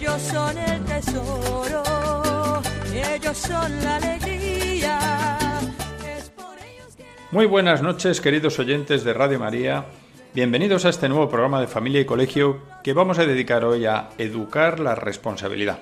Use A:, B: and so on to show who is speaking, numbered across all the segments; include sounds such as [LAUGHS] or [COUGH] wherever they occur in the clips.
A: Ellos son el tesoro, ellos son la alegría.
B: Muy buenas noches, queridos oyentes de Radio María. Bienvenidos a este nuevo programa de Familia y Colegio que vamos a dedicar hoy a educar la responsabilidad.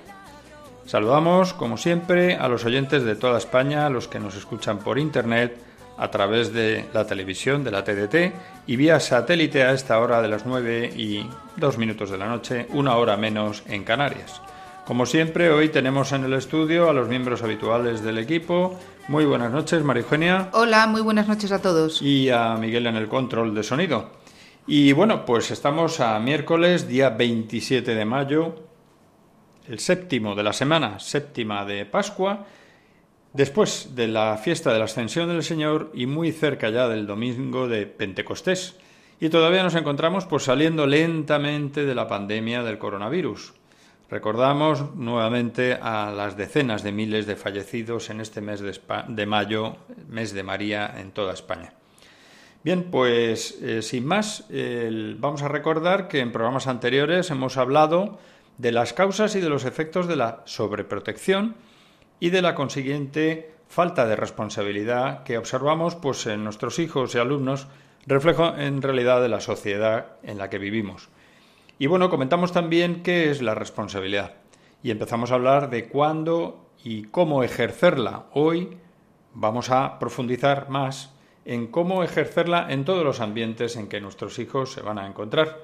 B: Saludamos, como siempre, a los oyentes de toda España, a los que nos escuchan por Internet, a través de la televisión, de la TDT y vía satélite a esta hora de las 9 y 2 minutos de la noche, una hora menos en Canarias. Como siempre, hoy tenemos en el estudio a los miembros habituales del equipo. Muy buenas noches, María Eugenia
C: Hola, muy buenas noches a todos.
B: y a Miguel en el control de sonido. Y bueno, pues estamos a miércoles, día 27 de mayo, el séptimo de la semana, séptima de Pascua, después de la fiesta de la Ascensión del Señor y muy cerca ya del domingo de Pentecostés. Y todavía nos encontramos pues saliendo lentamente de la pandemia del coronavirus. Recordamos nuevamente a las decenas de miles de fallecidos en este mes de, mayo, mes de María en toda España. Bien, pues eh, sin más, vamos a recordar que en programas anteriores hemos hablado de las causas y de los efectos de la sobreprotección y de la consiguiente falta de responsabilidad que observamos pues, en nuestros hijos y alumnos, reflejo en realidad de la sociedad en la que vivimos. Y bueno, comentamos también qué es la responsabilidad y empezamos a hablar de cuándo y cómo ejercerla. Hoy vamos a profundizar más en cómo ejercerla en todos los ambientes en que nuestros hijos se van a encontrar.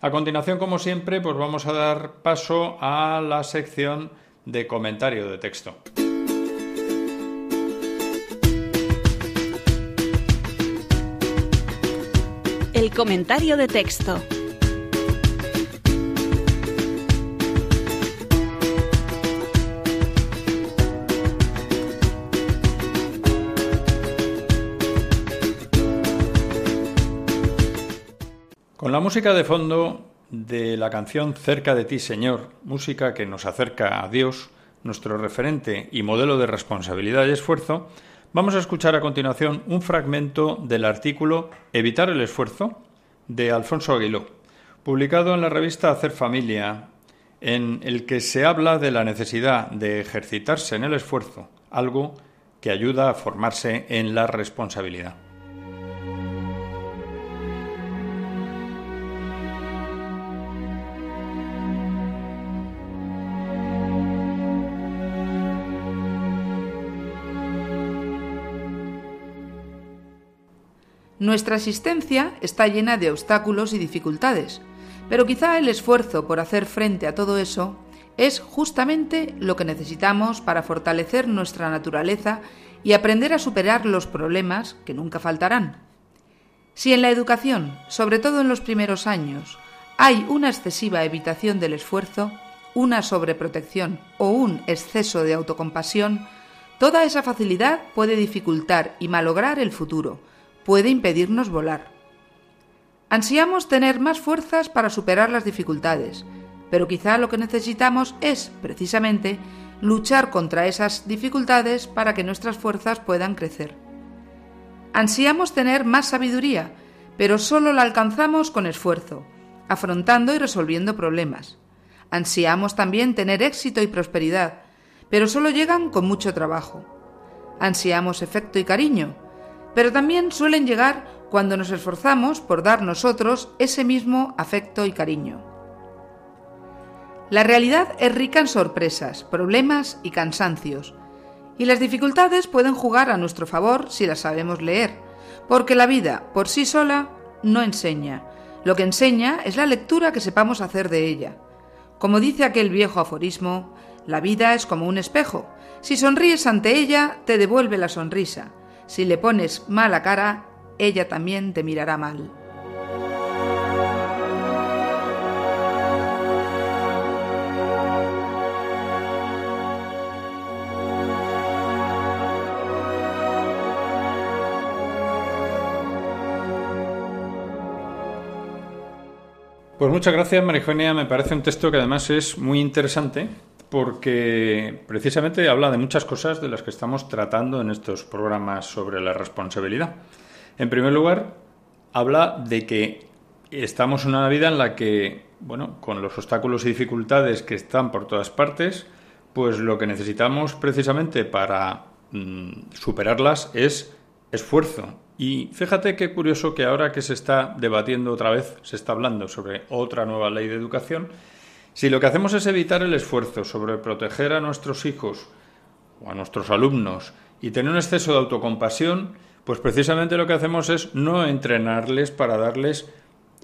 B: A continuación, como siempre, pues vamos a dar paso a la sección de comentario de texto.
D: El comentario de texto.
B: Con la música de fondo de la canción Cerca de ti, Señor, música que nos acerca a Dios, nuestro referente y modelo de responsabilidad y esfuerzo, vamos a escuchar a continuación un fragmento del artículo Evitar el esfuerzo de Alfonso Aguiló, publicado en la revista Hacer Familia, en el que se habla de la necesidad de ejercitarse en el esfuerzo, algo que ayuda a formarse en la responsabilidad.
C: Nuestra existencia está llena de obstáculos y dificultades, pero quizá el esfuerzo por hacer frente a todo eso es justamente lo que necesitamos para fortalecer nuestra naturaleza y aprender a superar los problemas que nunca faltarán. Si en la educación, sobre todo en los primeros años, hay una excesiva evitación del esfuerzo, una sobreprotección o un exceso de autocompasión, toda esa facilidad puede dificultar y malograr el futuro, puede impedirnos volar. Ansiamos tener más fuerzas para superar las dificultades, pero quizá lo que necesitamos es, precisamente, luchar contra esas dificultades para que nuestras fuerzas puedan crecer. Ansiamos tener más sabiduría, pero solo la alcanzamos con esfuerzo, afrontando y resolviendo problemas. Ansiamos también tener éxito y prosperidad, pero solo llegan con mucho trabajo. Ansiamos efecto y cariño, pero también suelen llegar cuando nos esforzamos por dar nosotros ese mismo afecto y cariño. La realidad es rica en sorpresas, problemas y cansancios, y las dificultades pueden jugar a nuestro favor si las sabemos leer, porque la vida por sí sola no enseña, lo que enseña es la lectura que sepamos hacer de ella. Como dice aquel viejo aforismo, la vida es como un espejo, si sonríes ante ella te devuelve la sonrisa, si le pones mala cara, ella también te mirará mal.
B: Pues muchas gracias, María Me parece un texto que además es muy interesante porque precisamente habla de muchas cosas de las que estamos tratando en estos programas sobre la responsabilidad. En primer lugar, habla de que estamos en una vida en la que, bueno, con los obstáculos y dificultades que están por todas partes, pues lo que necesitamos precisamente para mm, superarlas es esfuerzo. Y fíjate qué curioso que ahora que se está debatiendo otra vez, se está hablando sobre otra nueva ley de educación, si lo que hacemos es evitar el esfuerzo sobre proteger a nuestros hijos o a nuestros alumnos y tener un exceso de autocompasión, pues precisamente lo que hacemos es no entrenarles para darles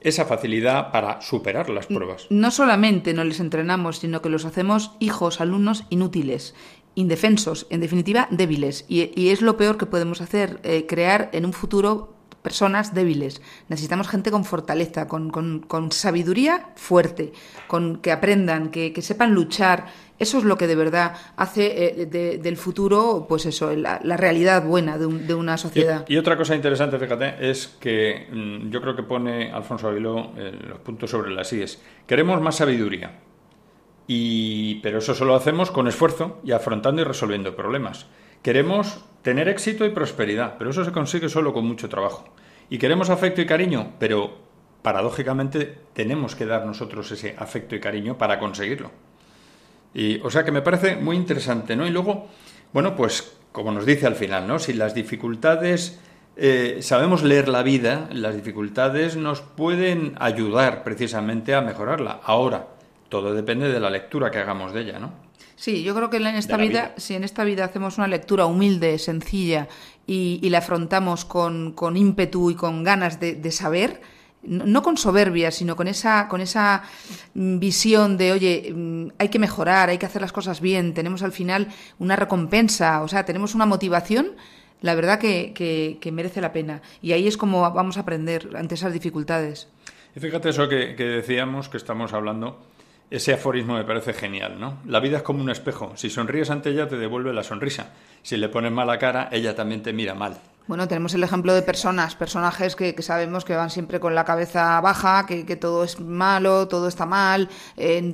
B: esa facilidad para superar las pruebas.
C: No solamente no les entrenamos, sino que los hacemos hijos, alumnos inútiles indefensos, en definitiva débiles. Y, es lo peor que podemos hacer, eh, crear en un futuro personas débiles. Necesitamos gente con fortaleza, con, con, sabiduría fuerte, con que aprendan, que, sepan luchar. Eso es lo que de verdad hace eh, del futuro, pues eso, la, realidad buena de, una sociedad.
B: Y, otra cosa interesante, fíjate, es que mm, yo creo que pone Alfonso Aviló eh, los puntos sobre las IES. Queremos más sabiduría y, pero eso solo hacemos con esfuerzo y afrontando y resolviendo problemas. Queremos tener éxito y prosperidad, pero eso se consigue solo con mucho trabajo. Y queremos afecto y cariño, pero paradójicamente tenemos que dar nosotros ese afecto y cariño para conseguirlo. Y, o sea que me parece muy interesante, ¿no? Y luego, bueno, pues como nos dice al final, ¿no? Si las dificultades eh, sabemos leer la vida, las dificultades nos pueden ayudar precisamente a mejorarla. Ahora, todo depende de la lectura que hagamos de ella, ¿no?
C: Sí, yo creo que en esta vida, si en esta vida hacemos una lectura humilde, sencilla y, la afrontamos con, ímpetu y con ganas de, saber, no con soberbia, sino con esa, con esa visión de, oye, mm, hay que mejorar, hay que hacer las cosas bien, tenemos al final una recompensa, o sea, tenemos una motivación, la verdad que, que, merece la pena. Y ahí es como vamos a aprender ante esas dificultades.
B: Y fíjate eso que, que decíamos, que estamos hablando ese aforismo me parece genial, ¿no? La vida es como un espejo. Si sonríes ante ella, te devuelve la sonrisa. Si le pones mala cara, ella también te mira mal.
C: Bueno, tenemos el ejemplo de personas, personajes que, sabemos que van siempre con la cabeza baja, que, todo es malo, todo está mal,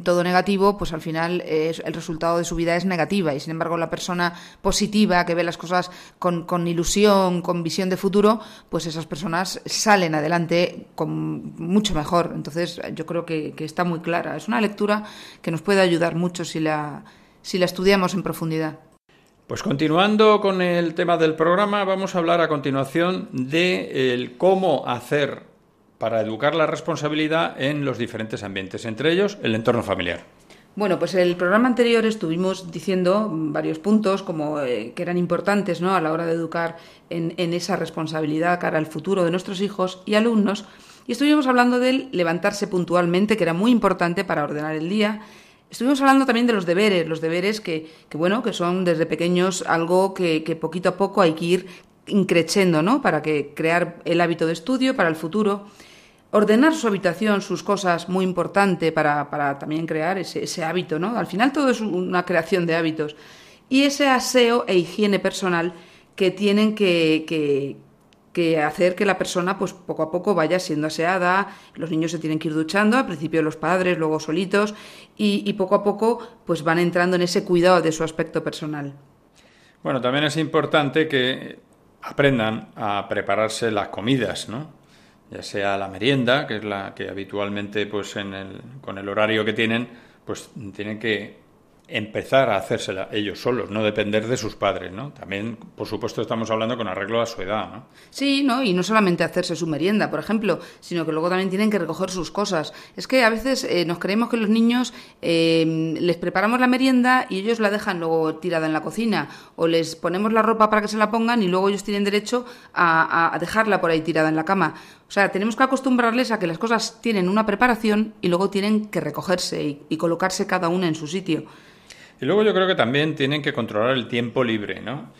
C: todo negativo, pues al final el resultado de su vida es negativa. Y sin embargo, la persona positiva, que ve las cosas con, ilusión, con visión de futuro, pues esas personas salen adelante con mucho mejor. Entonces, yo creo que, que está muy clara. Es una lectura que nos puede ayudar mucho si la, si la estudiamos en profundidad.
B: Pues continuando con el tema del programa, vamos a hablar a continuación de cómo hacer para educar la responsabilidad en los diferentes ambientes, entre ellos el entorno familiar.
C: Bueno, pues el programa anterior estuvimos diciendo varios puntos como eh, que eran importantes ¿no? a la hora de educar en, en esa responsabilidad cara al futuro de nuestros hijos y alumnos. Y estuvimos hablando del levantarse puntualmente, que era muy importante para ordenar el día, Estuvimos hablando también de los deberes, los deberes que, bueno, que son desde pequeños algo que, poquito a poco hay que ir increciendo, ¿no? Para que crear el hábito de estudio para el futuro. Ordenar su habitación, sus cosas, muy importante para, para también crear ese, ese, hábito, ¿no? Al final todo es una creación de hábitos. Y ese aseo e higiene personal que tienen que, que, que hacer que la persona pues poco a poco vaya siendo aseada, los niños se tienen que ir duchando, al principio los padres, luego solitos, y, poco a poco pues van entrando en ese cuidado de su aspecto personal.
B: Bueno, también es importante que aprendan a prepararse las comidas, ¿no? Ya sea la merienda, que es la que habitualmente, pues en el, con el horario que tienen, pues tienen que empezar a hacérsela ellos solos, no depender de sus padres, ¿no? También, por supuesto, estamos hablando con arreglo a su edad, ¿no?
C: Sí, ¿no? Y no solamente hacerse su merienda, por ejemplo, sino que luego también tienen que recoger sus cosas. Es que a veces eh, nos creemos que los niños eh, les preparamos la merienda y ellos la dejan luego tirada en la cocina, o les ponemos la ropa para que se la pongan y luego ellos tienen derecho a, dejarla por ahí tirada en la cama. O sea, tenemos que acostumbrarles a que las cosas tienen una preparación y luego tienen que recogerse y colocarse cada una en su sitio.
B: Y luego yo creo que también tienen que controlar el tiempo libre, ¿no?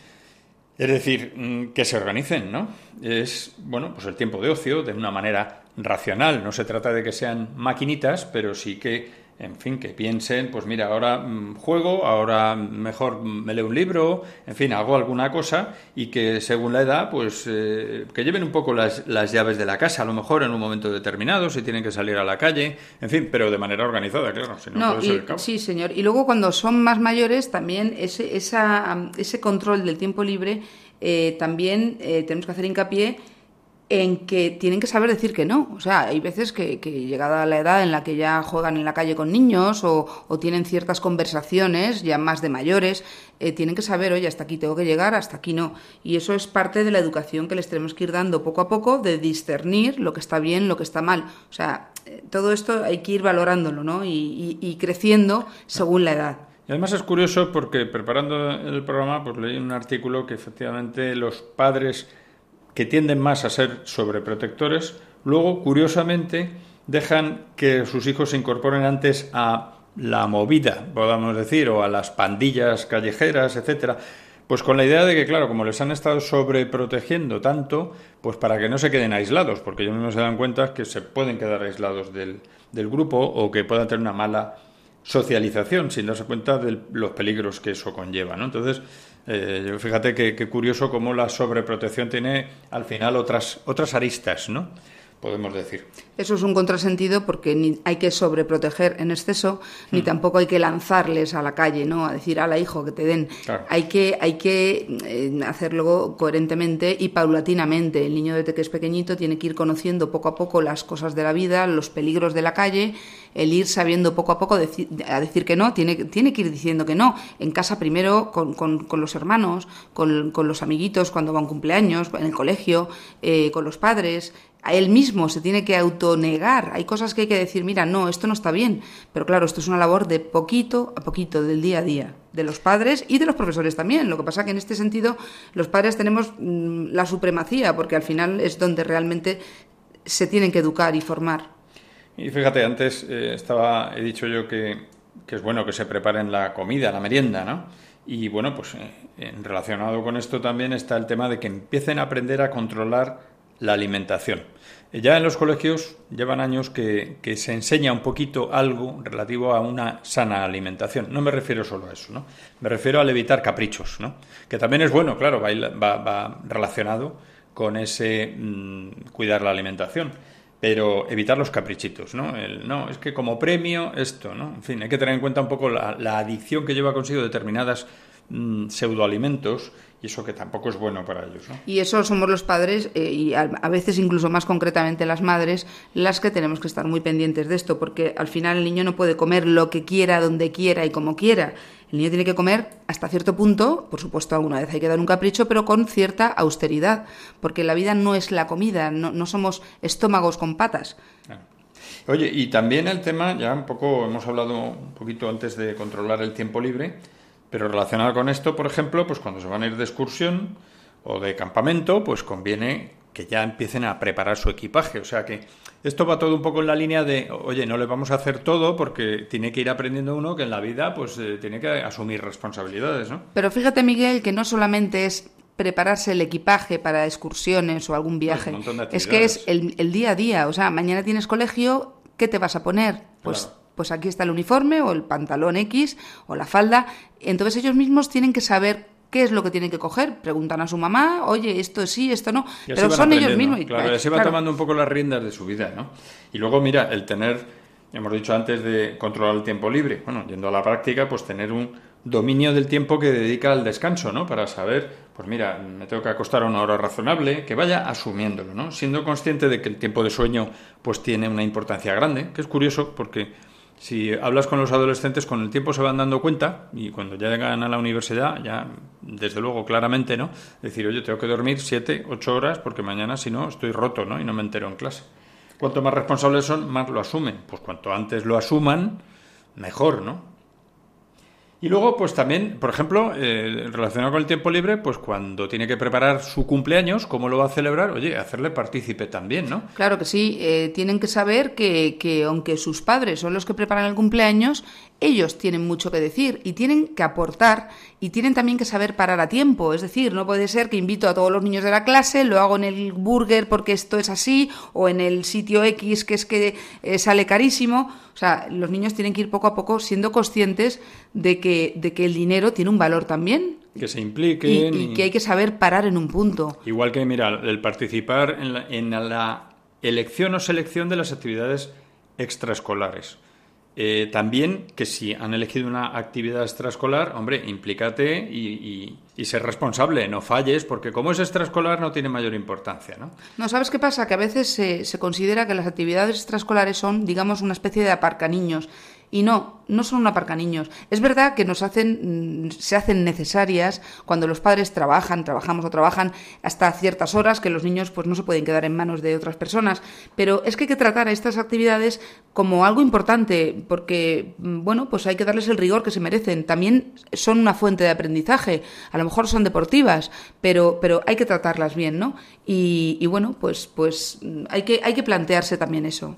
B: Es decir, mm, que se organicen, ¿no? Es, bueno, pues el tiempo de ocio de una manera racional. No se trata de que sean maquinitas, pero sí que en fin, que piensen, pues mira, ahora mm, juego, ahora mejor me leo un libro, en fin, hago alguna cosa y que según la edad, pues eh, que lleven un poco las, las, llaves de la casa, a lo mejor en un momento determinado, si tienen que salir a la calle, en fin, pero de manera organizada, claro, si no, puede ser el cabo.
C: Sí, señor. Y luego cuando son más mayores, también ese, esa, ese control del tiempo libre, eh, también eh, tenemos que hacer hincapié en que tienen que saber decir que no. O sea, hay veces que, llegada la edad en la que ya juegan en la calle con niños o, tienen ciertas conversaciones ya más de mayores, eh, tienen que saber, oye, hasta aquí tengo que llegar, hasta aquí no. Y eso es parte de la educación que les tenemos que ir dando poco a poco, de discernir lo que está bien, lo que está mal. O sea, eh, todo esto hay que ir valorándolo, ¿no? Y creciendo según la edad.
B: Y además es curioso porque preparando el programa, pues leí un artículo que efectivamente los padres que tienden más a ser sobreprotectores, luego, curiosamente, dejan que sus hijos se incorporen antes a la movida, podamos decir, o a las pandillas callejeras, etcétera. Pues con la idea de que, claro, como les han estado sobreprotegiendo tanto, pues para que no se queden aislados, porque ellos mismos se dan cuenta que se pueden quedar aislados del, del grupo o que puedan tener una mala socialización sin darse cuenta de los peligros que eso conlleva, ¿no? Entonces, eh, fíjate que, curioso cómo la sobreprotección tiene al final otras, otras aristas, ¿no? Podemos decir.
C: Eso es un contrasentido porque ni hay que sobreproteger en exceso, ni tampoco hay que lanzarles a la calle, ¿no? A decir, ala hijo, que te den.
B: Claro.
C: Hay que, hay que eh, hacerlo coherentemente y paulatinamente. El niño desde que es pequeñito tiene que ir conociendo poco a poco las cosas de la vida, los peligros de la calle, el ir sabiendo poco a poco deci a decir que no, tiene, tiene que ir diciendo que no. En casa primero con, con, con los hermanos, con, con, los amiguitos cuando van cumpleaños, en el colegio, eh, con los padres a él mismo se tiene que autonegar. Hay cosas que hay que decir, mira, no, esto no está bien. Pero claro, esto es una labor de poquito a poquito, del día a día, de los padres y de los profesores también. Lo que pasa que en este sentido los padres tenemos mmm, la supremacía, porque al final es donde realmente se tienen que educar y formar.
B: Y fíjate, antes eh, estaba, he dicho yo que, que, es bueno que se preparen la comida, la merienda, ¿no? Y bueno, pues eh, relacionado con esto también está el tema de que empiecen a aprender a controlar la alimentación. Ya en los colegios llevan años que, se enseña un poquito algo relativo a una sana alimentación. No me refiero solo a eso, ¿no? Me refiero al evitar caprichos, ¿no? Que también es bueno, claro, va, va, va relacionado con ese mmm, cuidar la alimentación. Pero evitar los caprichitos, ¿no? El, no, es que como premio esto, ¿no? En fin, hay que tener en cuenta un poco la, adicción que lleva consigo determinadas mmm, pseudoalimentos y eso que tampoco es bueno para ellos. ¿no?
C: Y eso somos los padres eh, y a, a, veces incluso más concretamente las madres las que tenemos que estar muy pendientes de esto porque al final el niño no puede comer lo que quiera, donde quiera y como quiera. El niño tiene que comer hasta cierto punto, por supuesto alguna vez hay que dar un capricho, pero con cierta austeridad, porque la vida no es la comida, no, no somos estómagos con patas.
B: Claro. Oye, y también el tema, ya un poco hemos hablado un poquito antes de controlar el tiempo libre, pero relacionado con esto, por ejemplo, pues cuando se van a ir de excursión o de campamento, pues conviene que ya empiecen a preparar su equipaje. O sea que esto va todo un poco en la línea de, oye, no le vamos a hacer todo porque tiene que ir aprendiendo uno que en la vida pues eh, tiene que asumir responsabilidades, ¿no?
C: Pero fíjate, Miguel, que no solamente es prepararse el equipaje para excursiones o algún viaje,
B: pues
C: es que es el, el, día a día. O sea, mañana tienes colegio, ¿qué te vas a poner? Pues...
B: Claro
C: pues aquí está el uniforme o el pantalón X o la falda. Entonces ellos mismos tienen que saber qué es lo que tienen que coger. Preguntan a su mamá, oye, esto sí, esto no. Pero son ellos mismos.
B: Y, claro, se va claro. tomando un poco las riendas de su vida, ¿no? Y luego, mira, el tener, hemos dicho antes de controlar el tiempo libre, bueno, yendo a la práctica, pues tener un dominio del tiempo que dedica al descanso, ¿no? Para saber, pues mira, me tengo que acostar a una hora razonable, que vaya asumiéndolo, ¿no? Siendo consciente de que el tiempo de sueño, pues tiene una importancia grande, que es curioso porque si hablas con los adolescentes, con el tiempo se van dando cuenta y cuando ya llegan a la universidad, ya desde luego claramente, ¿no? Decir, oye, tengo que dormir siete, ocho horas porque mañana si no estoy roto, ¿no? Y no me entero en clase. Cuanto más responsables son, más lo asumen. Pues cuanto antes lo asuman, mejor, ¿no? Y luego, pues también, por ejemplo, eh, relacionado con el tiempo libre, pues cuando tiene que preparar su cumpleaños, ¿cómo lo va a celebrar? Oye, hacerle partícipe también, ¿no?
C: Claro que sí, eh, tienen que saber que, que, aunque sus padres son los que preparan el cumpleaños, ellos tienen mucho que decir y tienen que aportar y tienen también que saber parar a tiempo. Es decir, no puede ser que invito a todos los niños de la clase, lo hago en el burger porque esto es así, o en el sitio X que es que eh, sale carísimo. O sea, los niños tienen que ir poco a poco siendo conscientes de que, de que el dinero tiene un valor también.
B: Que se impliquen.
C: Y, que hay que saber parar en un punto.
B: Igual que, mira, el participar en la, en la elección o selección de las actividades extraescolares. Eh, también que si han elegido una actividad extraescolar, hombre, implícate y, y, ser responsable, no falles, porque como es extraescolar no tiene mayor importancia, ¿no?
C: No, ¿sabes qué pasa? Que a veces se, se considera que las actividades extraescolares son, digamos, una especie de aparcaniños y no, no son un aparcaniños. Es verdad que nos hacen, mm, se hacen necesarias cuando los padres trabajan, trabajamos o trabajan hasta ciertas horas, que los niños pues no se pueden quedar en manos de otras personas. Pero es que hay que tratar a estas actividades como algo importante, porque mm, bueno, pues hay que darles el rigor que se merecen. También son una fuente de aprendizaje. A lo mejor son deportivas, pero, pero hay que tratarlas bien, ¿no? Y, y bueno, pues, pues mm, hay que, hay que plantearse también eso.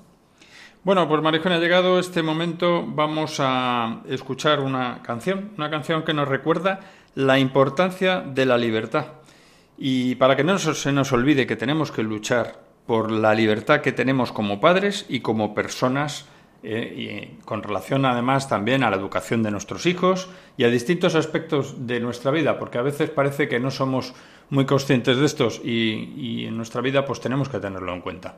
B: Bueno, pues Marijón, ha llegado este momento. Vamos a escuchar una canción, una canción que nos recuerda la importancia de la libertad. Y para que no se nos olvide que tenemos que luchar por la libertad que tenemos como padres y como personas, eh, y con relación además también a la educación de nuestros hijos y a distintos aspectos de nuestra vida, porque a veces parece que no somos muy conscientes de estos y, y en nuestra vida pues tenemos que tenerlo en cuenta.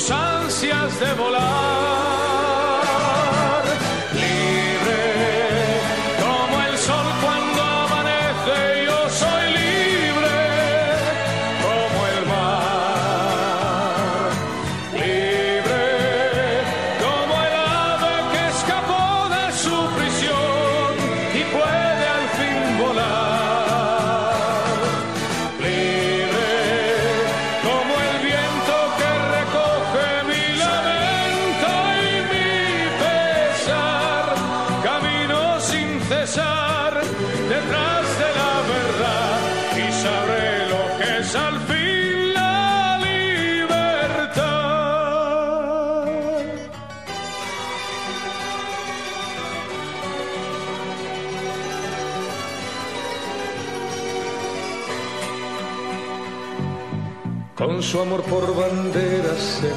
E: sus ansias de volar.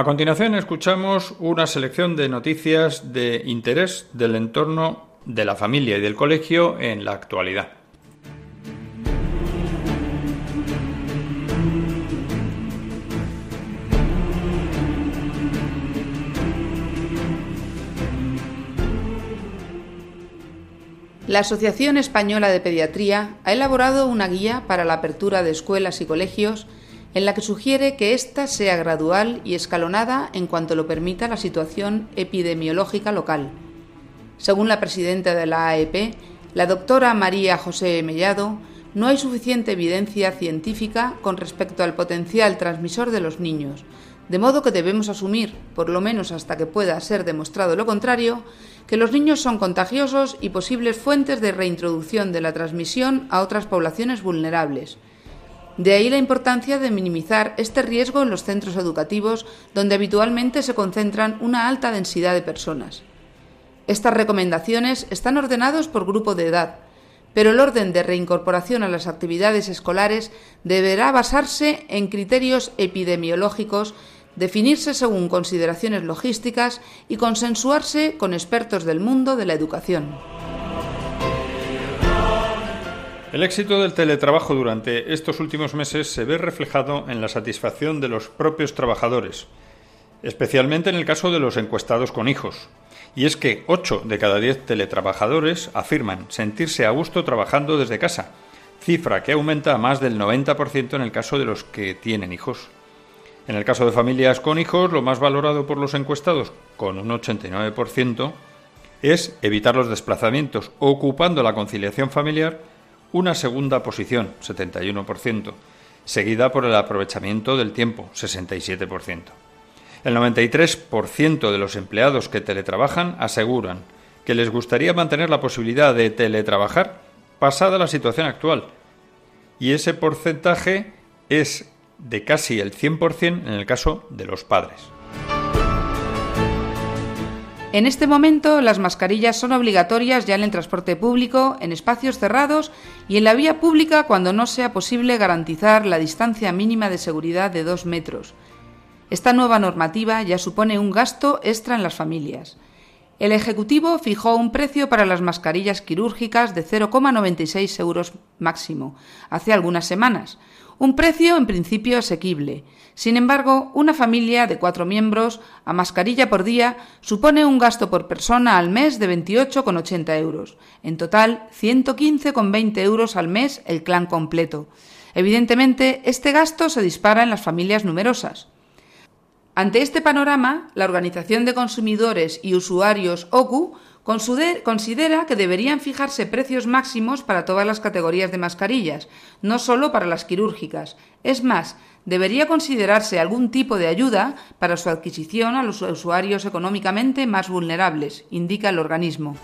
B: A continuación escuchamos una selección de noticias de interés del entorno de la familia y del colegio en la actualidad.
C: La Asociación Española de Pediatría ha elaborado una guía para la apertura de escuelas y colegios en la que sugiere que ésta sea gradual y escalonada en cuanto lo permita la situación epidemiológica local. Según la presidenta de la AEP, la doctora María José Mellado, no hay suficiente evidencia científica con respecto al potencial transmisor de los niños, de modo que debemos asumir, por lo menos hasta que pueda ser demostrado lo contrario, que los niños son contagiosos y posibles fuentes de reintroducción de la transmisión a otras poblaciones vulnerables. De ahí la importancia de minimizar este riesgo en los centros educativos donde habitualmente se concentran una alta densidad de personas. Estas recomendaciones están ordenados por grupo de edad, pero el orden de reincorporación a las actividades escolares deberá basarse en criterios epidemiológicos, definirse según consideraciones logísticas y consensuarse con expertos del mundo de la educación.
B: El éxito del teletrabajo durante estos últimos meses se ve reflejado en la satisfacción de los propios trabajadores, especialmente en el caso de los encuestados con hijos. Y es que 8 de cada 10 teletrabajadores afirman sentirse a gusto trabajando desde casa, cifra que aumenta a más del 90% en el caso de los que tienen hijos. En el caso de familias con hijos, lo más valorado por los encuestados, con un 89%, es evitar los desplazamientos, ocupando la conciliación familiar una segunda posición, 71%, seguida por el aprovechamiento del tiempo, 67%. El 93% de los empleados que teletrabajan aseguran que les gustaría mantener la posibilidad de teletrabajar pasada la situación actual. Y ese porcentaje es de casi el 100% en el caso de los padres.
C: En este momento, las mascarillas son obligatorias ya en el transporte público, en espacios cerrados y en la vía pública cuando no sea posible garantizar la distancia mínima de seguridad de dos metros. Esta nueva normativa ya supone un gasto extra en las familias. El Ejecutivo fijó un precio para las mascarillas quirúrgicas de 0,96 euros máximo hace algunas semanas, un precio en principio asequible. Sin embargo, una familia de cuatro miembros a mascarilla por día supone un gasto por persona al mes de 28,80 euros. En total, 115,20 euros al mes el clan completo. Evidentemente, este gasto se dispara en las familias numerosas. Ante este panorama, la Organización de Consumidores y Usuarios OCU considera que deberían fijarse precios máximos para todas las categorías de mascarillas, no solo para las quirúrgicas. Es más, debería considerarse algún tipo de ayuda para su adquisición a los usuarios económicamente más vulnerables, indica el organismo.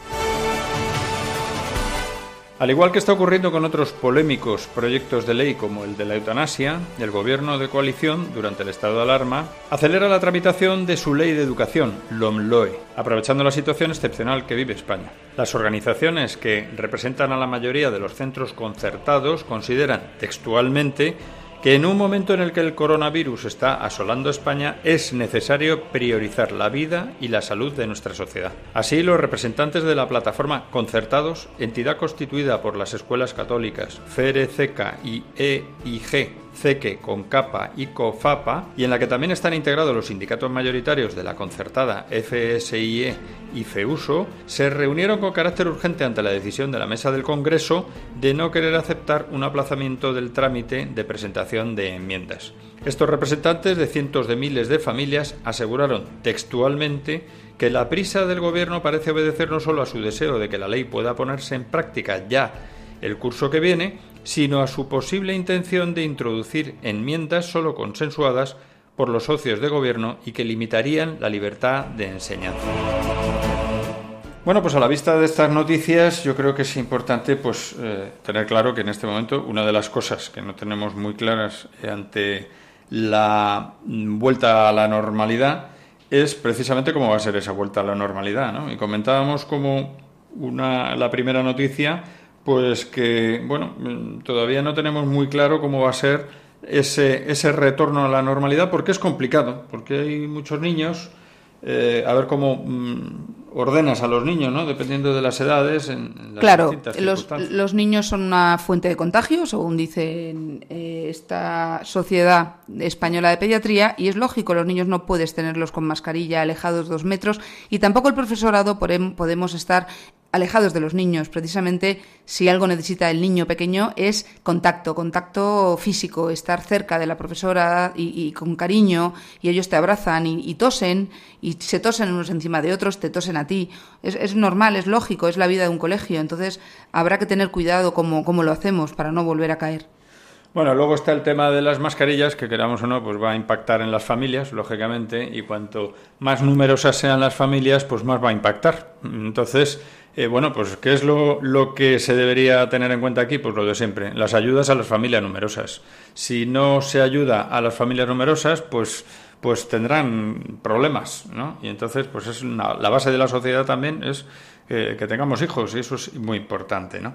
B: Al igual que está ocurriendo con otros polémicos proyectos de ley como el de la eutanasia, el Gobierno de coalición, durante el estado de alarma, acelera la tramitación de su ley de educación, LOMLOE, aprovechando la situación excepcional que vive España. Las organizaciones que representan a la mayoría de los centros concertados consideran textualmente que en un momento en el que el coronavirus está asolando España es necesario priorizar la vida y la salud de nuestra sociedad. Así, los representantes de la plataforma Concertados, entidad constituida por las escuelas católicas FERE, CECA y EIG, CEQUE, CONCAPA y COFAPA, y en la que también están integrados los sindicatos mayoritarios de la concertada FSIE y FEUSO, se reunieron con carácter urgente ante la decisión de la Mesa del Congreso de no querer aceptar un aplazamiento del trámite de presentación de enmiendas. Estos representantes de cientos de miles de familias aseguraron textualmente que la prisa del Gobierno parece obedecer no solo a su deseo de que la ley pueda ponerse en práctica ya el curso que viene, sino a su posible intención de introducir enmiendas solo consensuadas por los socios de gobierno y que limitarían la libertad de enseñanza. Bueno, pues a la vista de estas noticias, yo creo que es importante pues, eh, tener claro que en este momento una de las cosas que no tenemos muy claras ante la vuelta a la normalidad es precisamente cómo va a ser esa vuelta a la normalidad. ¿no? Y comentábamos como una, la primera noticia pues que, bueno, todavía no tenemos muy claro cómo va a ser ese, ese retorno a la normalidad, porque es complicado, porque hay muchos niños, eh, a ver cómo mm, ordenas a los niños, ¿no? Dependiendo de las edades. En,
C: claro, los, los, niños son una fuente de contagio, según dicen eh, esta sociedad española de pediatría y es lógico, los niños no puedes tenerlos con mascarilla alejados dos metros y tampoco el profesorado podemos estar alejados de los niños. Precisamente, si algo necesita el niño pequeño es contacto, contacto físico, estar cerca de la profesora y, con cariño, y ellos te abrazan y, tosen, y se tosen unos encima de otros, te tosen a ti. Es, normal, es lógico, es la vida de un colegio. Entonces, habrá que tener cuidado cómo, cómo lo hacemos para no volver a caer.
B: Bueno, luego está el tema de las mascarillas, que queramos o no, pues va a impactar en las familias, lógicamente, y cuanto más numerosas sean las familias, pues más va a impactar. Entonces, eh, bueno, pues ¿qué es lo, lo, que se debería tener en cuenta aquí? Pues lo de siempre, las ayudas a las familias numerosas. Si no se ayuda a las familias numerosas, pues, pues tendrán problemas, ¿no? Y entonces, pues es la base de la sociedad también es que tengamos hijos y eso es muy importante, ¿no?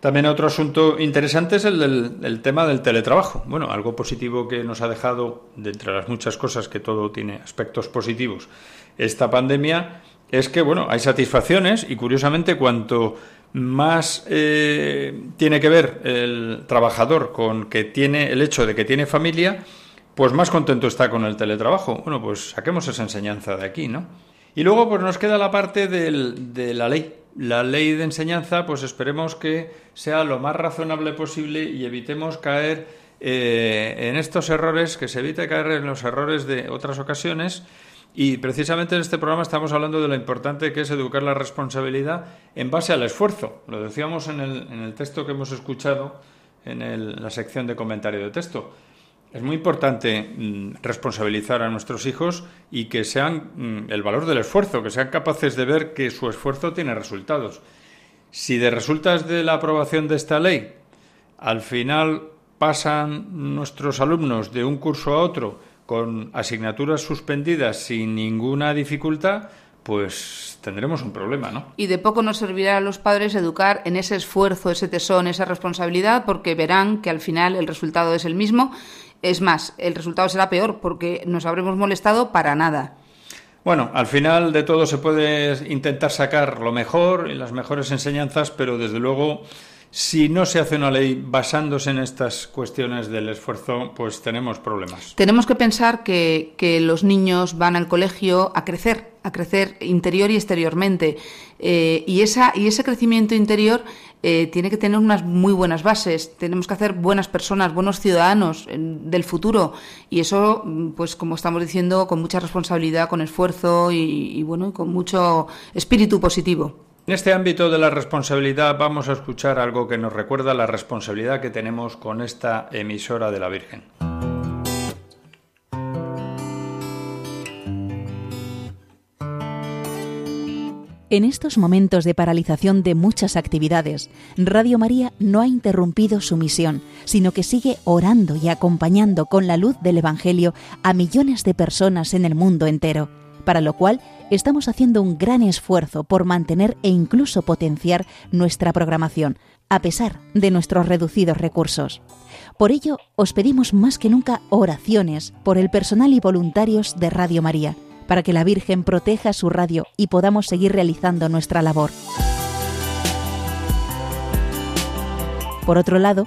B: También otro asunto interesante es el del tema del teletrabajo. Bueno, algo positivo que nos ha dejado, de entre las muchas cosas que todo tiene aspectos positivos, esta pandemia es que, bueno, hay satisfacciones y curiosamente cuanto más eh, tiene que ver el trabajador con que tiene el hecho de que tiene familia, pues más contento está con el teletrabajo. Bueno, pues saquemos esa enseñanza de aquí, ¿no? Y luego pues nos queda la parte de la ley. La ley de enseñanza, pues esperemos que sea lo más razonable posible y evitemos caer eh, en estos errores, que se evite caer en los errores de otras ocasiones y precisamente en este programa estamos hablando de lo importante que es educar la responsabilidad en base al esfuerzo. Lo decíamos en el, en el texto que hemos escuchado en la sección de comentario de texto. Es muy importante mm, responsabilizar a nuestros hijos y que sean mm, el valor del esfuerzo, que sean capaces de ver que su esfuerzo tiene resultados. Si de resultas de la aprobación de esta ley, al final pasan nuestros alumnos de un curso a otro con asignaturas suspendidas sin ninguna dificultad, pues tendremos un problema, ¿no?
C: Y de poco nos servirá a los padres educar en ese esfuerzo, ese tesón, esa responsabilidad, porque verán que al final el resultado es el mismo. Es más, el resultado será peor porque nos habremos molestado para nada.
B: Bueno, al final de todo se puede intentar sacar lo mejor y las mejores enseñanzas, pero desde luego si no se hace una ley basándose en estas cuestiones del esfuerzo, pues tenemos problemas.
C: Tenemos que pensar que, los niños van al colegio a crecer, a crecer interior y exteriormente. Eh, y, esa, y ese crecimiento interior eh, tiene que tener unas muy buenas bases. Tenemos que hacer buenas personas, buenos ciudadanos del futuro. Y eso, pues como estamos diciendo, con mucha responsabilidad, con esfuerzo y bueno, con mucho espíritu positivo.
B: En este ámbito de la responsabilidad vamos a escuchar algo que nos recuerda la responsabilidad que tenemos con esta emisora de la Virgen.
D: En estos momentos de paralización de muchas actividades, Radio María no ha interrumpido su misión, sino que sigue orando y acompañando con la luz del Evangelio a millones de personas en el mundo entero para lo cual estamos haciendo un gran esfuerzo por mantener e incluso potenciar nuestra programación, a pesar de nuestros reducidos recursos. Por ello, os pedimos más que nunca oraciones por el personal y voluntarios de Radio María, para que la Virgen proteja su radio y podamos seguir realizando nuestra labor. Por otro lado,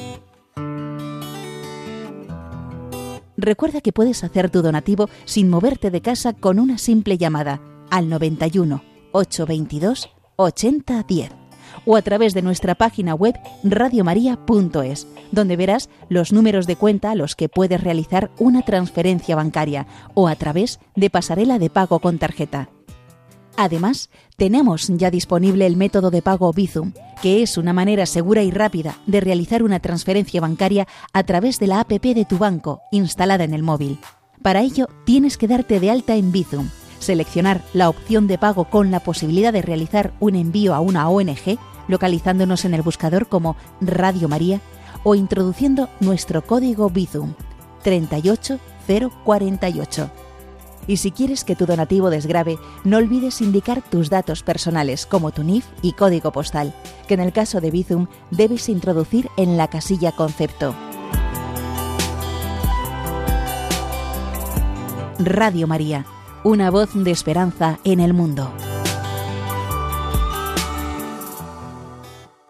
D: Recuerda que puedes hacer tu donativo sin moverte de casa con una simple llamada al 91 822 8010 o a través de nuestra página web radiomaria.es, donde verás los números de cuenta a los que puedes realizar una transferencia bancaria o a través de pasarela de pago con tarjeta. Además, tenemos ya disponible el método de pago Bizum, que es una manera segura y rápida de realizar una transferencia bancaria a través de la APP de tu banco instalada en el móvil. Para ello, tienes que darte de alta en Bizum, seleccionar la opción de pago con la posibilidad de realizar un envío a una ONG, localizándonos en el buscador como Radio María, o introduciendo nuestro código Bizum 38 048. Y si quieres que tu donativo desgrabe, no olvides indicar tus datos personales como tu NIF y código postal, que en el caso de Bizum debes introducir en la casilla concepto. Radio María, una voz de esperanza en el mundo.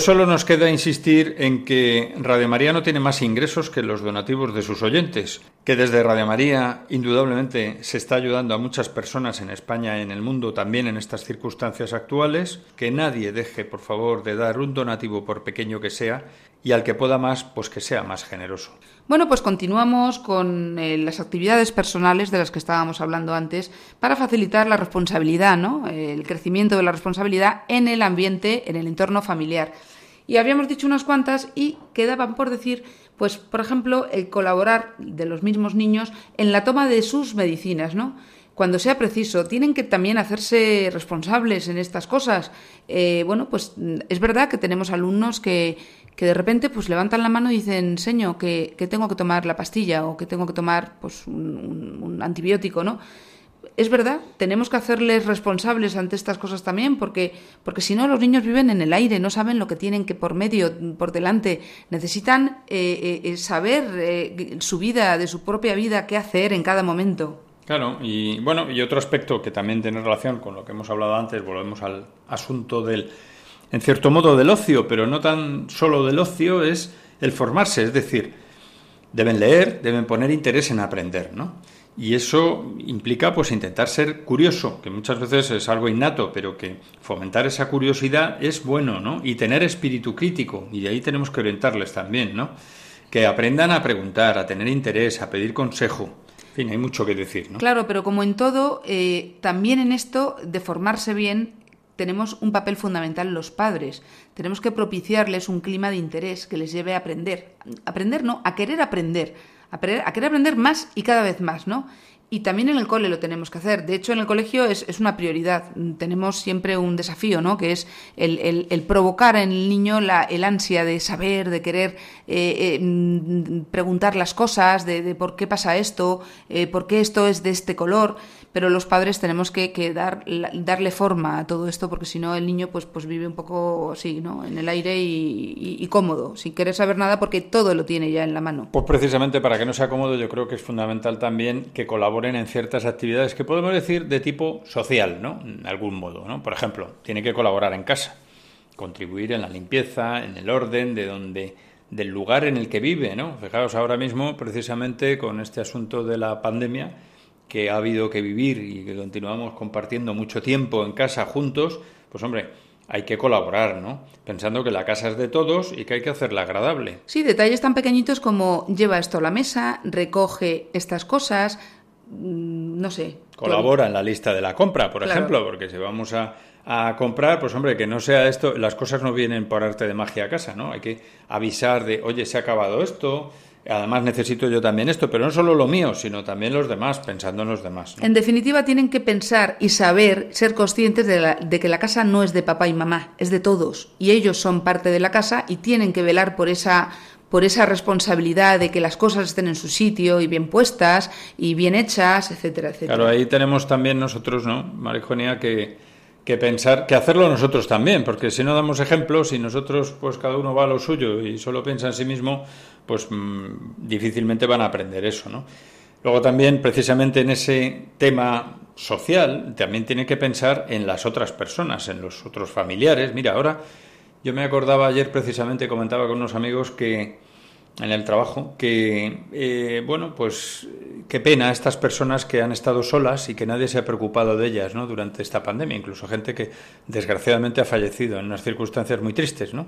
B: Solo nos queda insistir en que Radio María no tiene más ingresos que los donativos de sus oyentes, que desde Radio María indudablemente se está ayudando a muchas personas en España y en el mundo también en estas circunstancias actuales, que nadie deje por favor de dar un donativo por pequeño que sea y al que pueda más pues que sea más generoso.
C: Bueno, pues continuamos con eh, las actividades personales de las que estábamos hablando antes para facilitar la responsabilidad, ¿no? El crecimiento de la responsabilidad en el ambiente, en el entorno familiar. Y habíamos dicho unas cuantas y quedaban por decir, pues, por ejemplo, el colaborar de los mismos niños en la toma de sus medicinas, ¿no? cuando sea preciso. Tienen que también hacerse responsables en estas cosas. Eh, bueno, pues es verdad que tenemos alumnos que, que de repente pues levantan la mano y dicen, señor, que, que, tengo que tomar la pastilla o que tengo que tomar pues un, un, antibiótico, ¿no? Es verdad, tenemos que hacerles responsables ante estas cosas también, porque, porque si no los niños viven en el aire, no saben lo que tienen que por medio, por delante, necesitan eh, eh, saber eh, su vida, de su propia vida, qué hacer en cada momento.
B: Claro, y bueno, y otro aspecto que también tiene relación con lo que hemos hablado antes, volvemos al asunto del en cierto modo del ocio, pero no tan solo del ocio, es el formarse, es decir, deben leer, deben poner interés en aprender, ¿no? Y eso implica pues intentar ser curioso, que muchas veces es algo innato, pero que fomentar esa curiosidad es bueno, ¿no? Y tener espíritu crítico, y de ahí tenemos que orientarles también, ¿no? Que aprendan a preguntar, a tener interés, a pedir consejo. En fin, hay mucho que decir, ¿no?
C: Claro, pero como en todo, eh, también en esto de formarse bien tenemos un papel fundamental los padres. Tenemos que propiciarles un clima de interés que les lleve a aprender. Aprender no, a querer aprender. A, querer aprender más y cada vez más, ¿no? Y también en el cole lo tenemos que hacer. De hecho, en el colegio es, es una prioridad. Tenemos siempre un desafío, ¿no? Que es el, el, provocar en el niño la, el ansia de saber, de querer eh, eh, preguntar las cosas, de, de, por qué pasa esto, eh, por qué esto es de este color pero los padres tenemos que, dar, darle forma a todo esto porque si no el niño pues, pues vive un poco así, ¿no? En el aire y, cómodo, sin querer saber nada porque todo lo tiene ya en la mano.
B: Pues precisamente para que no sea cómodo yo creo que es fundamental también que colaboren en ciertas actividades que podemos decir de tipo social, ¿no? En algún modo, ¿no? Por ejemplo, tiene que colaborar en casa, contribuir en la limpieza, en el orden de donde del lugar en el que vive, ¿no? Fijaos ahora mismo precisamente con este asunto de la pandemia que ha habido que vivir y que continuamos compartiendo mucho tiempo en casa juntos, pues hombre, hay que colaborar, ¿no? Pensando que la casa es de todos y que hay que hacerla agradable.
C: Sí, detalles tan pequeñitos como lleva esto a la mesa, recoge estas cosas, mm, no sé.
B: Colabora en la lista de la compra, por claro. ejemplo, porque si vamos a, a, comprar, pues hombre, que no sea esto, las cosas no vienen por arte de magia a casa, ¿no? Hay que avisar de, oye, se ha acabado esto, Además necesito yo también esto, pero no solo lo mío, sino también los demás, pensando en los demás.
C: ¿no? En definitiva, tienen que pensar y saber, ser conscientes de, la, de, que la casa no es de papá y mamá, es de todos. Y ellos son parte de la casa y tienen que velar por esa, por esa responsabilidad de que las cosas estén en su sitio y bien puestas y bien hechas, etcétera, etcétera.
B: Claro, ahí tenemos también nosotros, ¿no, Marijonía, que que pensar, que hacerlo nosotros también, porque si no damos ejemplos y nosotros, pues cada uno va a lo suyo y solo piensa en sí mismo, pues mmm, difícilmente van a aprender eso, ¿no? Luego también, precisamente en ese tema social, también tiene que pensar en las otras personas, en los otros familiares. Mira, ahora yo me acordaba ayer precisamente, comentaba con unos amigos que en el trabajo, que, eh, bueno, pues qué pena estas personas que han estado solas y que nadie se ha preocupado de ellas, ¿no? Durante esta pandemia, incluso gente que desgraciadamente ha fallecido en unas circunstancias muy tristes, ¿no?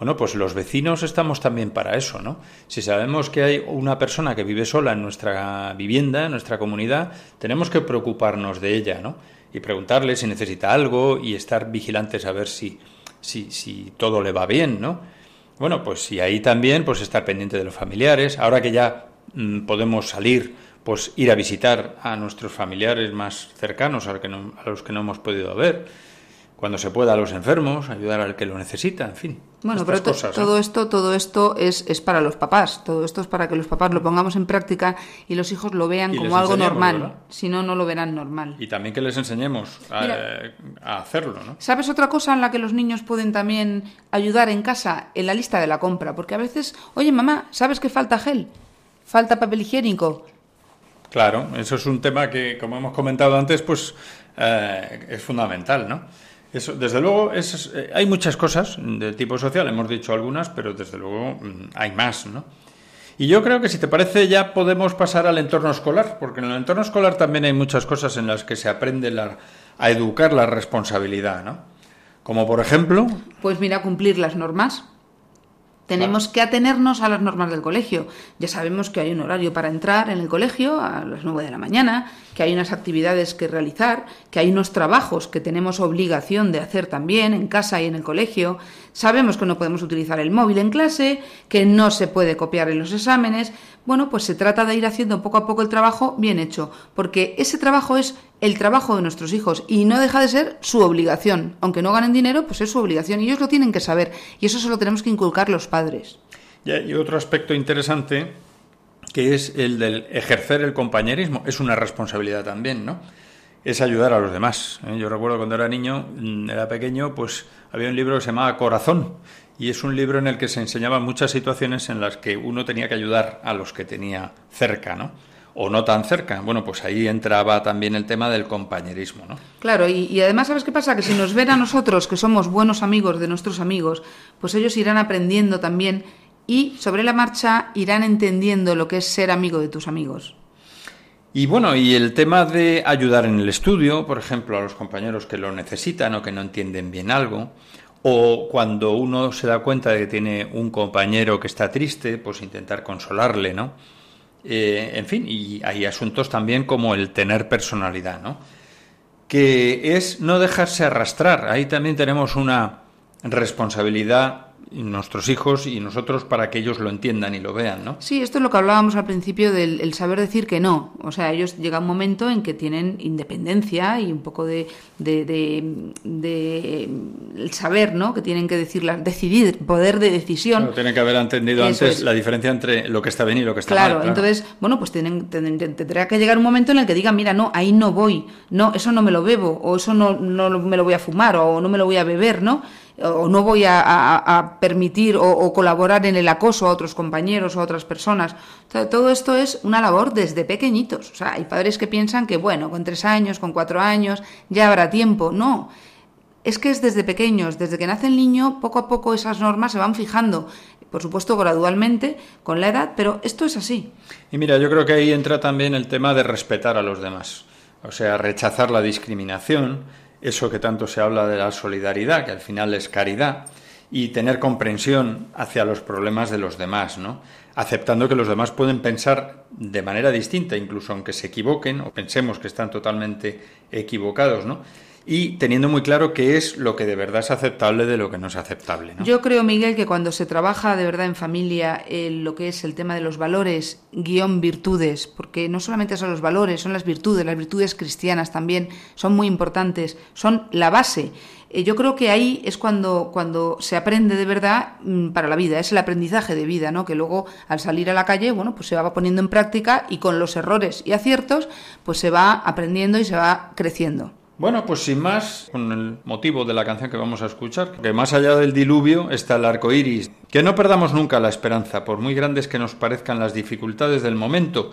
B: Bueno, pues los vecinos estamos también para eso, ¿no? Si sabemos que hay una persona que vive sola en nuestra vivienda, en nuestra comunidad, tenemos que preocuparnos de ella, ¿no? Y preguntarle si necesita algo y estar vigilantes a ver si, si, si todo le va bien, ¿no? Bueno, pues y ahí también pues estar pendiente de los familiares. Ahora que ya mmm, podemos salir, pues ir a visitar a nuestros familiares más cercanos, a, que no, a los que no hemos podido ver. Cuando se pueda a los enfermos, ayudar al que lo necesita, en fin.
C: Bueno, pero todo esto, todo esto es, es, para los papás, todo esto es para que los papás lo pongamos en práctica y los hijos lo vean como algo normal, si no, no lo verán normal.
B: Y también que les enseñemos a, a, hacerlo, ¿no?
C: ¿Sabes otra cosa en la que los niños pueden también ayudar en casa? En la lista de la compra, porque a veces, oye mamá, ¿sabes que falta gel? ¿Falta papel higiénico?
B: Claro, eso es un tema que, como hemos comentado antes, pues eh, es fundamental, ¿no? Eso, desde luego, es, eh, hay muchas cosas de tipo social, hemos dicho algunas, pero desde luego mm, hay más, ¿no? Y yo creo que si te parece ya podemos pasar al entorno escolar, porque en el entorno escolar también hay muchas cosas en las que se aprende a educar la responsabilidad, ¿no? Como por ejemplo...
C: Pues mira, cumplir las normas. Tenemos que atenernos a las normas del colegio. Ya sabemos que hay un horario para entrar en el colegio a las 9 de la mañana, que hay unas actividades que realizar, que hay unos trabajos que tenemos obligación de hacer también en casa y en el colegio. Sabemos que no podemos utilizar el móvil en clase, que no se puede copiar en los exámenes. Bueno, pues se trata de ir haciendo poco a poco el trabajo bien hecho, porque ese trabajo es el trabajo de nuestros hijos y no deja de ser su obligación. Aunque no ganen dinero, pues es su obligación y ellos lo tienen que saber y eso se lo tenemos que inculcar los padres.
B: Y otro aspecto interesante que es el del ejercer el compañerismo. Es una responsabilidad también, ¿no? Es ayudar a los demás. ¿eh? Yo recuerdo cuando era niño, mm, era pequeño, pues había un libro que se llamaba Corazón y es un libro en el que se enseñaban muchas situaciones en las que uno tenía que ayudar a los que tenía cerca, ¿no? o no tan cerca. Bueno, pues ahí entraba también el tema del compañerismo, ¿no?
C: Claro, y, además, ¿sabes qué pasa? Que si nos ven a nosotros, que somos buenos amigos de nuestros amigos, pues ellos irán aprendiendo también y sobre la marcha irán entendiendo lo que es ser amigo de tus amigos.
B: Y bueno, y el tema de ayudar en el estudio, por ejemplo, a los compañeros que lo necesitan o que no entienden bien algo, o cuando uno se da cuenta de que tiene un compañero que está triste, pues intentar consolarle, ¿no? Eh, en fin, y hay asuntos también como el tener personalidad, ¿no? Que es no dejarse arrastrar. Ahí también tenemos una responsabilidad nuestros hijos y nosotros para que ellos lo entiendan y lo vean, ¿no?
C: Sí, esto es lo que hablábamos al principio del saber decir que no. O sea, ellos llega un momento en que tienen independencia y un poco de, de, el saber, ¿no? Que tienen que decir, decidir, poder de decisión.
B: Claro, tienen que haber entendido antes la diferencia entre lo que está bien y lo que está
C: mal. Claro, entonces, bueno, pues tienen, tendrá que llegar un momento en el que digan, mira, no, ahí no voy, no, eso no me lo bebo, o eso no, no me lo voy a fumar, o no me lo voy a beber, ¿no? O no voy a, permitir o, colaborar en el acoso a otros compañeros o a otras personas. todo esto es una labor desde pequeñitos. O sea, hay padres que piensan que, bueno, con tres años, con cuatro años, ya habrá tiempo. No. Es que es desde pequeños, desde que nace el niño, poco a poco esas normas se van fijando. Por supuesto, gradualmente, con la edad, pero esto es así.
B: Y mira, yo creo que ahí entra también el tema de respetar a los demás. O sea, rechazar la discriminación, eso que tanto se habla de la solidaridad, que al final es caridad, y tener comprensión hacia los problemas de los demás, ¿no? Aceptando que los demás pueden pensar de manera distinta, incluso aunque se equivoquen o pensemos que están totalmente equivocados, ¿no? Y teniendo muy claro qué es lo que de verdad es aceptable de lo que no es aceptable.
C: Yo creo, Miguel, que cuando se trabaja de verdad en familia lo que es el tema de los valores, guion virtudes, porque no solamente son los valores, son las virtudes, las virtudes cristianas también son muy importantes, son la base. Eh, yo creo que ahí es cuando, cuando se aprende de verdad mm, para la vida, es el aprendizaje de vida, ¿no? Que luego al salir a la calle, bueno, pues se va poniendo en práctica y con los errores y aciertos, pues se va aprendiendo y se va creciendo.
B: Bueno, pues sin más, con el motivo de la canción que vamos a escuchar, que más allá del diluvio está el arco iris. Que no perdamos nunca la esperanza, por muy grandes que nos parezcan las dificultades del momento.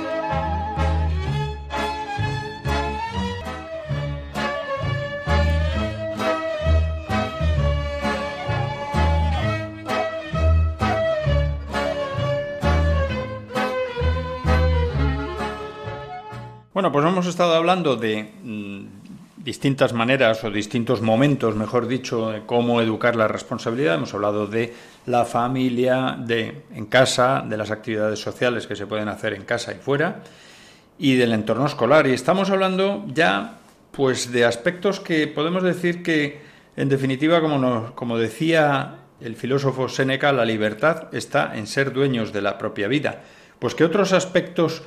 B: Bueno, pues hemos estado hablando de mm, distintas maneras o distintos momentos, mejor dicho, de cómo educar la responsabilidad. Hemos hablado de la familia, de en casa, de las actividades sociales que se pueden hacer en casa y fuera, y del entorno escolar. Y estamos hablando ya, pues, de aspectos que podemos decir que, en definitiva, como, nos- como decía el filósofo Séneca, la libertad está en ser dueños de la propia vida. Pues que otros aspectos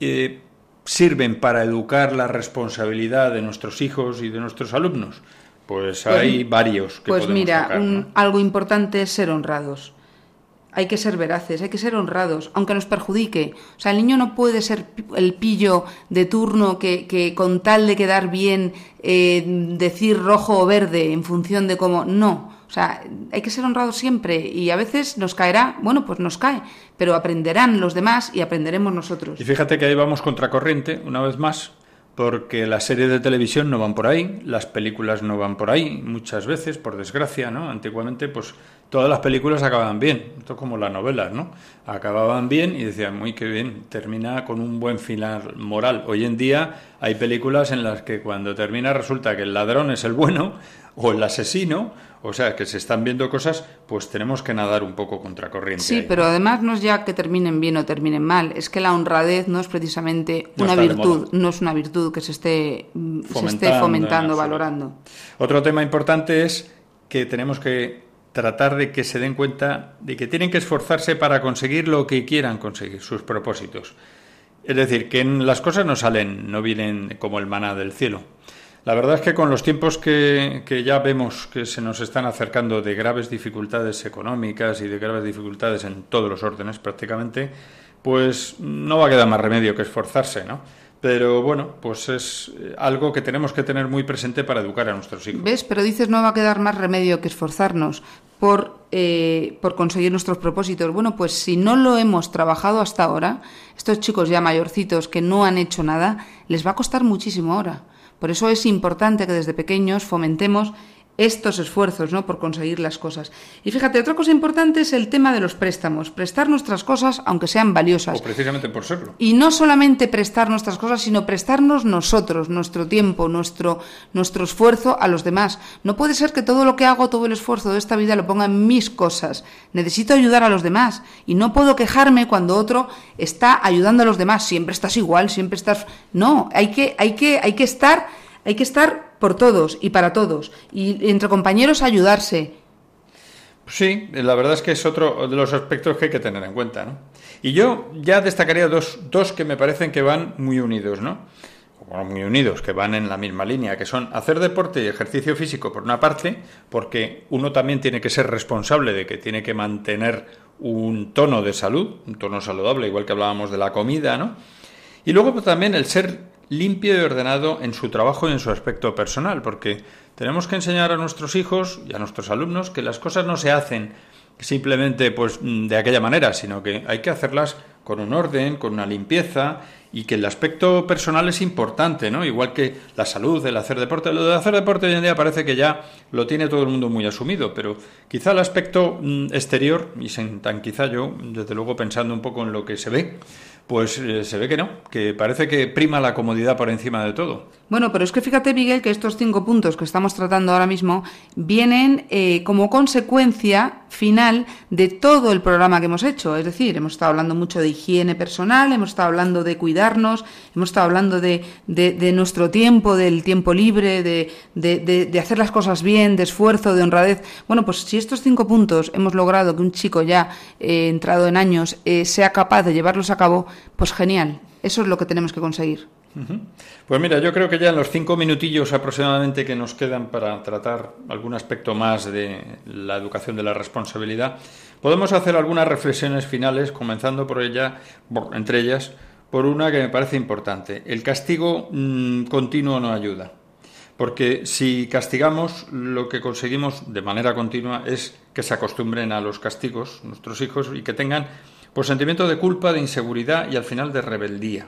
B: eh, sirven para educar la responsabilidad de nuestros hijos y de nuestros alumnos? Pues, hay varios que
C: Pues
B: podemos
C: mira, algo importante es ser honrados. Hay que ser veraces, hay que ser honrados, aunque nos perjudique. O sea, el niño no puede ser el pillo de turno que, que con tal de quedar bien eh, decir rojo o verde en función de cómo. No. O sea, hay que ser honrados siempre y a veces nos caerá, bueno, pues nos cae, pero aprenderán los demás y aprenderemos nosotros.
B: Y fíjate que ahí vamos contracorriente, una vez más, porque las series de televisión no van por ahí, las películas no van por ahí, muchas veces, por desgracia, ¿no? Antiguamente, pues todas las películas acababan bien, esto es como las novelas, ¿no? Acababan bien y decían, muy que bien, termina con un buen final moral. Hoy en día hay películas en las que cuando termina resulta que el ladrón es el bueno o el asesino, o sea, que se están viendo cosas, pues tenemos que nadar un poco contracorriente.
C: Sí,
B: ahí.
C: pero además no es ya que terminen bien o terminen mal, es que la honradez no es precisamente
B: No
C: una virtud, no es una virtud que se esté, mm, se esté
B: Fomentando,
C: fomentando,
B: en
C: valorando.
B: Otro tema importante es que tenemos que tratar de que se den cuenta de que tienen que esforzarse para conseguir lo que quieran conseguir, sus propósitos. Es decir, que las cosas no salen, no vienen como el maná del cielo. La verdad es que con los tiempos que, que ya vemos que se nos están acercando de graves dificultades económicas y de graves dificultades en todos los órdenes prácticamente, pues no va a quedar más remedio que esforzarse, ¿no? Pero bueno, pues es eh, algo que tenemos que tener muy presente para educar a nuestros hijos.
C: ¿Ves? Pero dices no va a quedar más remedio que esforzarnos por, eh, por conseguir nuestros propósitos. Bueno, pues si no lo hemos trabajado hasta ahora, estos chicos ya mayorcitos que no han hecho nada, les va a costar muchísimo ahora. Por eso es importante que desde pequeños fomentemos estos esfuerzos ¿no? por conseguir las cosas. Y fíjate, otra cosa importante es el tema de los préstamos. Prestar nuestras cosas aunque sean valiosas.
B: O precisamente por serlo.
C: Y no solamente prestar nuestras cosas, sino prestarnos nosotros, nuestro tiempo, nuestro, nuestro esfuerzo a los demás. No puede ser que todo lo que hago, todo el esfuerzo de esta vida lo ponga en mis cosas. Necesito ayudar a los demás. Y no puedo quejarme cuando otro está ayudando a los demás. Siempre estás igual, siempre estás. No, hay que, hay que, hay que estar, hay que estar por todos y para todos. Y entre compañeros ayudarse.
B: Sí, la verdad es que es otro de los aspectos que hay que tener en cuenta, ¿no? Y yo ya destacaría dos, dos que me parecen que van muy unidos, ¿no? Muy unidos, que van en la misma línea, que son hacer deporte y ejercicio físico por una parte, porque uno también tiene que ser responsable de que tiene que mantener un tono de salud, un tono saludable, igual que hablábamos de la comida, ¿no? Y luego pues, también el ser limpio y ordenado en su trabajo y en su aspecto personal, porque Tenemos que enseñar a nuestros hijos y a nuestros alumnos que las cosas no se hacen simplemente pues de aquella manera, sino que hay que hacerlas con un orden, con una limpieza y que el aspecto personal es importante, ¿no? Igual que la salud, el hacer deporte. Lo de hacer deporte hoy en día parece que ya lo tiene todo el mundo muy asumido, pero quizá el aspecto mm, exterior, y tan quizá yo, desde luego pensando un poco en lo que se ve, pues eh, se ve que no, que parece que prima la comodidad por encima de todo.
C: Bueno, pero es que fíjate, Miguel, que estos cinco puntos que estamos tratando ahora mismo vienen eh, como consecuencia final de todo el programa que hemos hecho. Es decir, hemos estado hablando mucho de higiene personal, hemos estado hablando de cuidarnos, hemos estado hablando de, de, nuestro tiempo, del tiempo libre, de, hacer las cosas bien, de esfuerzo, de honradez. Bueno, pues si estos cinco puntos hemos logrado que un chico ya eh, entrado en años sea capaz de llevarlos a cabo, pues genial, eso es lo que tenemos que conseguir.
B: Pues mira, yo creo que ya en los cinco minutillos aproximadamente que nos quedan para tratar algún aspecto más de la educación de la responsabilidad, podemos hacer algunas reflexiones finales, comenzando por ella, entre ellas, por una que me parece importante. El castigo mm, continuo no ayuda. Porque si castigamos, lo que conseguimos de manera continua es que se acostumbren a los castigos nuestros hijos y que tengan por sentimiento de culpa, de inseguridad y al final de rebeldía,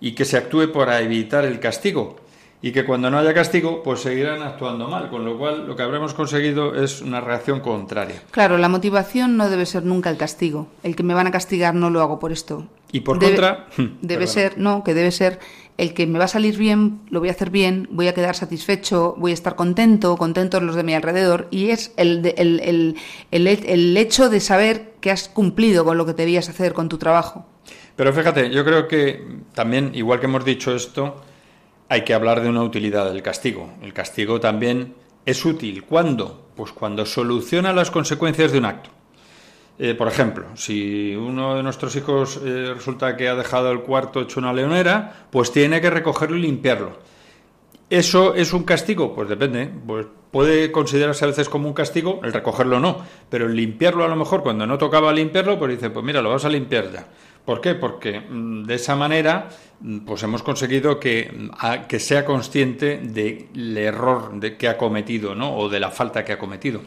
B: y que se actúe para evitar el castigo, y que cuando no haya castigo, pues seguirán actuando mal, con lo cual lo que habremos conseguido es una reacción contraria.
C: Claro, la motivación no debe ser nunca el castigo. El que me van a castigar no lo hago por esto.
B: Y por contra, [LAUGHS] [LAUGHS]
C: debe ser, no, que debe ser el que me va a salir bien, lo voy a hacer bien, voy a quedar satisfecho, voy a estar contento, contentos los de mi alrededor, y es el, el, el, el, hecho de saber que has cumplido con lo que debías hacer con tu trabajo.
B: Pero fíjate, yo creo que también, igual que hemos dicho esto, hay que hablar de una utilidad del castigo. El castigo también es útil. ¿Cuándo? Pues cuando soluciona las consecuencias de un acto. Eh, por ejemplo, si uno de nuestros hijos eh, resulta que ha dejado el cuarto hecho una leonera, pues tiene que recogerlo y limpiarlo. ¿Eso es un castigo? Pues depende. Pues puede considerarse a veces como un castigo, el recogerlo no, pero el limpiarlo a lo mejor cuando no tocaba limpiarlo, pues dice, pues mira, lo vas a limpiar ya. ¿Por qué? Porque mm, de esa manera mm, pues hemos conseguido que, mm, que sea consciente del error de, que ha cometido, ¿no? O de la falta que ha cometido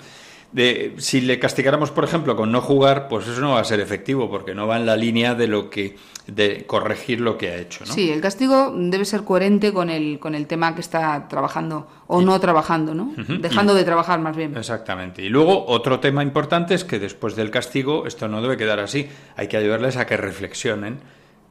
B: de si le castigáramos, por ejemplo, con no jugar, pues eso no va a ser efectivo porque no va en la línea de lo que de corregir lo que ha hecho, ¿no?
C: Sí, el castigo debe ser coherente con el con el tema que está trabajando o no trabajando, ¿no? Dejando de trabajar más bien.
B: Exactamente. Y luego otro tema importante es que después del castigo esto no debe quedar así, hay que ayudarles a que reflexionen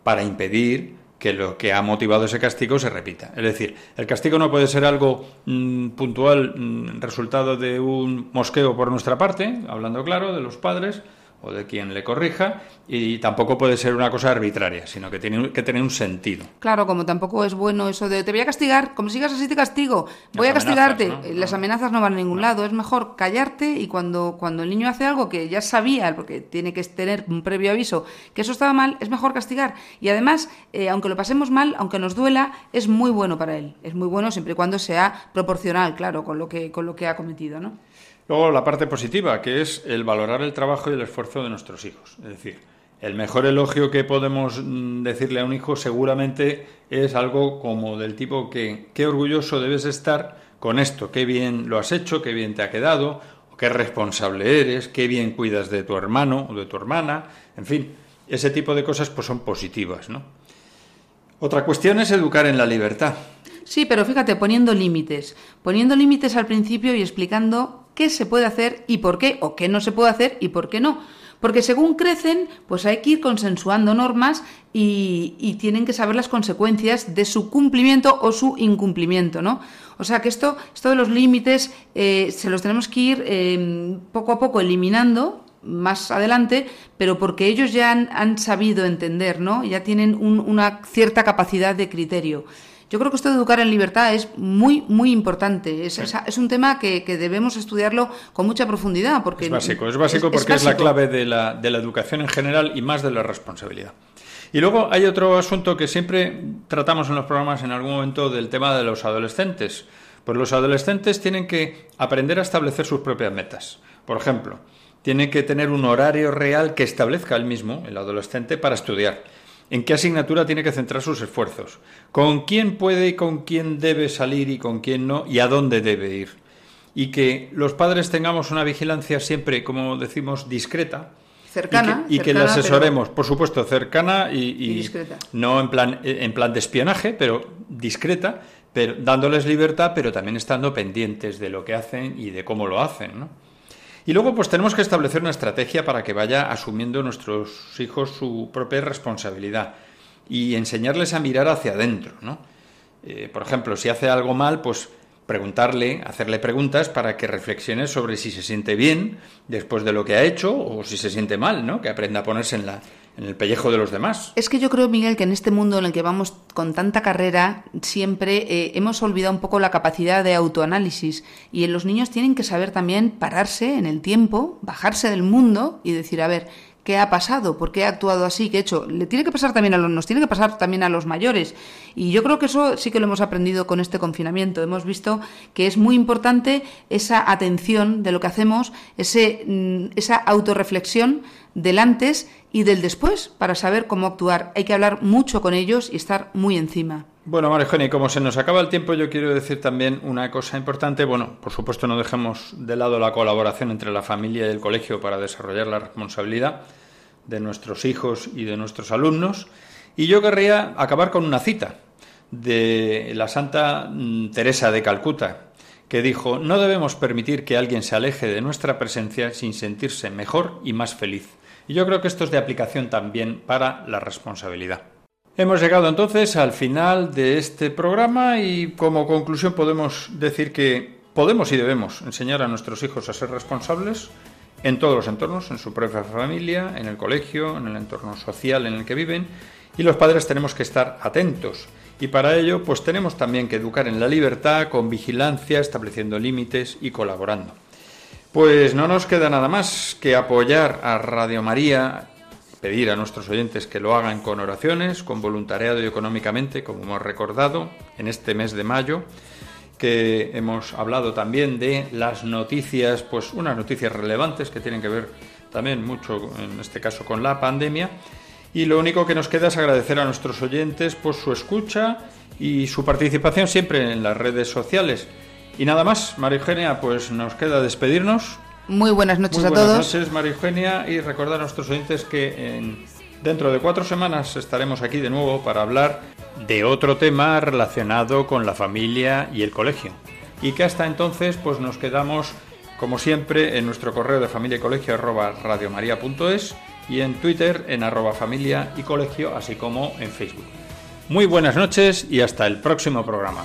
B: para impedir que lo que ha motivado ese castigo se repita. Es decir, el castigo no puede ser algo mm, puntual, mm, resultado de un mosqueo por nuestra parte, hablando claro, de los padres, o de quien le corrija y tampoco puede ser una cosa arbitraria, sino que tiene que tener un sentido.
C: Claro, como tampoco es bueno eso de te voy a castigar, como sigas así te castigo, voy a castigarte. Las amenazas no van a ningún lado, es mejor callarte y cuando, cuando el niño hace algo que ya sabía, porque tiene que tener un previo aviso, que eso estaba mal, es mejor castigar. Y además, eh, aunque lo pasemos mal, aunque nos duela, es muy bueno para él. Es muy bueno siempre y cuando sea proporcional, claro, con lo que, con lo que ha cometido, ¿no?
B: Luego la parte positiva, que es el valorar el trabajo y el esfuerzo de nuestros hijos. Es decir, el mejor elogio que podemos mm, decirle a un hijo seguramente es algo como del tipo que qué orgulloso debes estar con esto, qué bien lo has hecho, qué bien te ha quedado, qué responsable eres, qué bien cuidas de tu hermano o de tu hermana, en fin, ese tipo de cosas pues son positivas, ¿no? Otra cuestión es educar en la libertad.
C: Sí, pero fíjate, poniendo límites, poniendo límites al principio y explicando qué se puede hacer y por qué, o qué no se puede hacer y por qué no. Porque según crecen, pues hay que ir consensuando normas y, tienen que saber las consecuencias de su cumplimiento o su incumplimiento, ¿no? O sea que esto, esto de los límites eh, se los tenemos que ir eh, poco a poco eliminando más adelante, pero porque ellos ya han, sabido entender, ¿no? Ya tienen una cierta capacidad de criterio. Yo creo que esto de educar en libertad es muy, muy importante. Es, es, un tema que, debemos estudiarlo con mucha profundidad. Porque
B: es básico, es básico porque es, la clave de la, de la educación en general y más de la responsabilidad. Y luego hay otro asunto que siempre tratamos en los programas en algún momento del tema de los adolescentes. Pues los adolescentes tienen que aprender a establecer sus propias metas. Por ejemplo, tienen que tener un horario real que establezca el mismo, el adolescente, para estudiar en qué asignatura tiene que centrar sus esfuerzos, con quién puede y con quién debe salir y con quién no y a dónde debe ir. Y que los padres tengamos una vigilancia siempre, como decimos, discreta.
C: Cercana.
B: Y que, y que le asesoremos, por supuesto, cercana y, y,
C: Y discreta.
B: no en plan, en plan de espionaje, pero discreta, pero dándoles libertad, pero también estando pendientes de lo que hacen y de cómo lo hacen, ¿no? Y luego, pues tenemos que establecer una estrategia para que vaya asumiendo nuestros hijos su propia responsabilidad y enseñarles a mirar hacia adentro, ¿no? Eh, por ejemplo, si hace algo mal, pues preguntarle, hacerle preguntas para que reflexione sobre si se siente bien después de lo que ha hecho o si se siente mal, ¿no? Que aprenda a ponerse en la en el pellejo de los demás.
C: Es que yo creo, Miguel, que en este mundo en el que vamos con tanta carrera, siempre eh, hemos olvidado un poco la capacidad de autoanálisis. Y los niños tienen que saber también pararse en el tiempo, bajarse del mundo y decir, a ver, ¿qué ha pasado? ¿Por qué he actuado así? ¿Qué he hecho? Le tiene que pasar también a los, nos tiene que pasar también a los mayores. Y yo creo que eso sí que lo hemos aprendido con este confinamiento. Hemos visto que es muy importante esa atención de lo que hacemos, ese, mm, esa autorreflexión del antes y del después para saber cómo actuar. Hay que hablar mucho con ellos y estar muy encima.
B: Bueno, María como se nos acaba el tiempo, yo quiero decir también una cosa importante. Bueno, por supuesto, no dejemos de lado la colaboración entre la familia y el colegio para desarrollar la responsabilidad de nuestros hijos y de nuestros alumnos. Y yo querría acabar con una cita de la Santa mm, Teresa de Calcuta, que dijo, no debemos permitir que alguien se aleje de nuestra presencia sin sentirse mejor y más feliz. Y yo creo que esto es de aplicación también para la responsabilidad. Hemos llegado entonces al final de este programa y como conclusión podemos decir que podemos y debemos enseñar a nuestros hijos a ser responsables en todos los entornos, en su propia familia, en el colegio, en el entorno social en el que viven y los padres tenemos que estar atentos y para ello pues tenemos también que educar en la libertad con vigilancia, estableciendo límites y colaborando. Pues no nos queda nada más que apoyar a Radio María, pedir a nuestros oyentes que lo hagan con oraciones, con voluntariado y económicamente, como hemos recordado en este mes de mayo, que hemos hablado también de las noticias, pues unas noticias relevantes que tienen que ver también mucho, en este caso, con la pandemia. Y lo único que nos queda es agradecer a nuestros oyentes por su escucha y su participación siempre en las redes sociales. Y nada más, María Eugenia, pues nos queda despedirnos.
C: Muy buenas noches
B: Muy
C: a
B: buenas
C: todos.
B: noches, María Eugenia, y recordar a nuestros oyentes que en- dentro de cuatro semanas estaremos aquí de nuevo para hablar de otro tema relacionado con la familia y el colegio. Y que hasta entonces, pues nos quedamos, como siempre, en nuestro correo de familia y colegio arroba radiomaria.es y en Twitter en arroba familia y colegio, así como en Facebook. Muy buenas noches y hasta el próximo programa.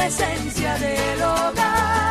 A: la esencia del hogar.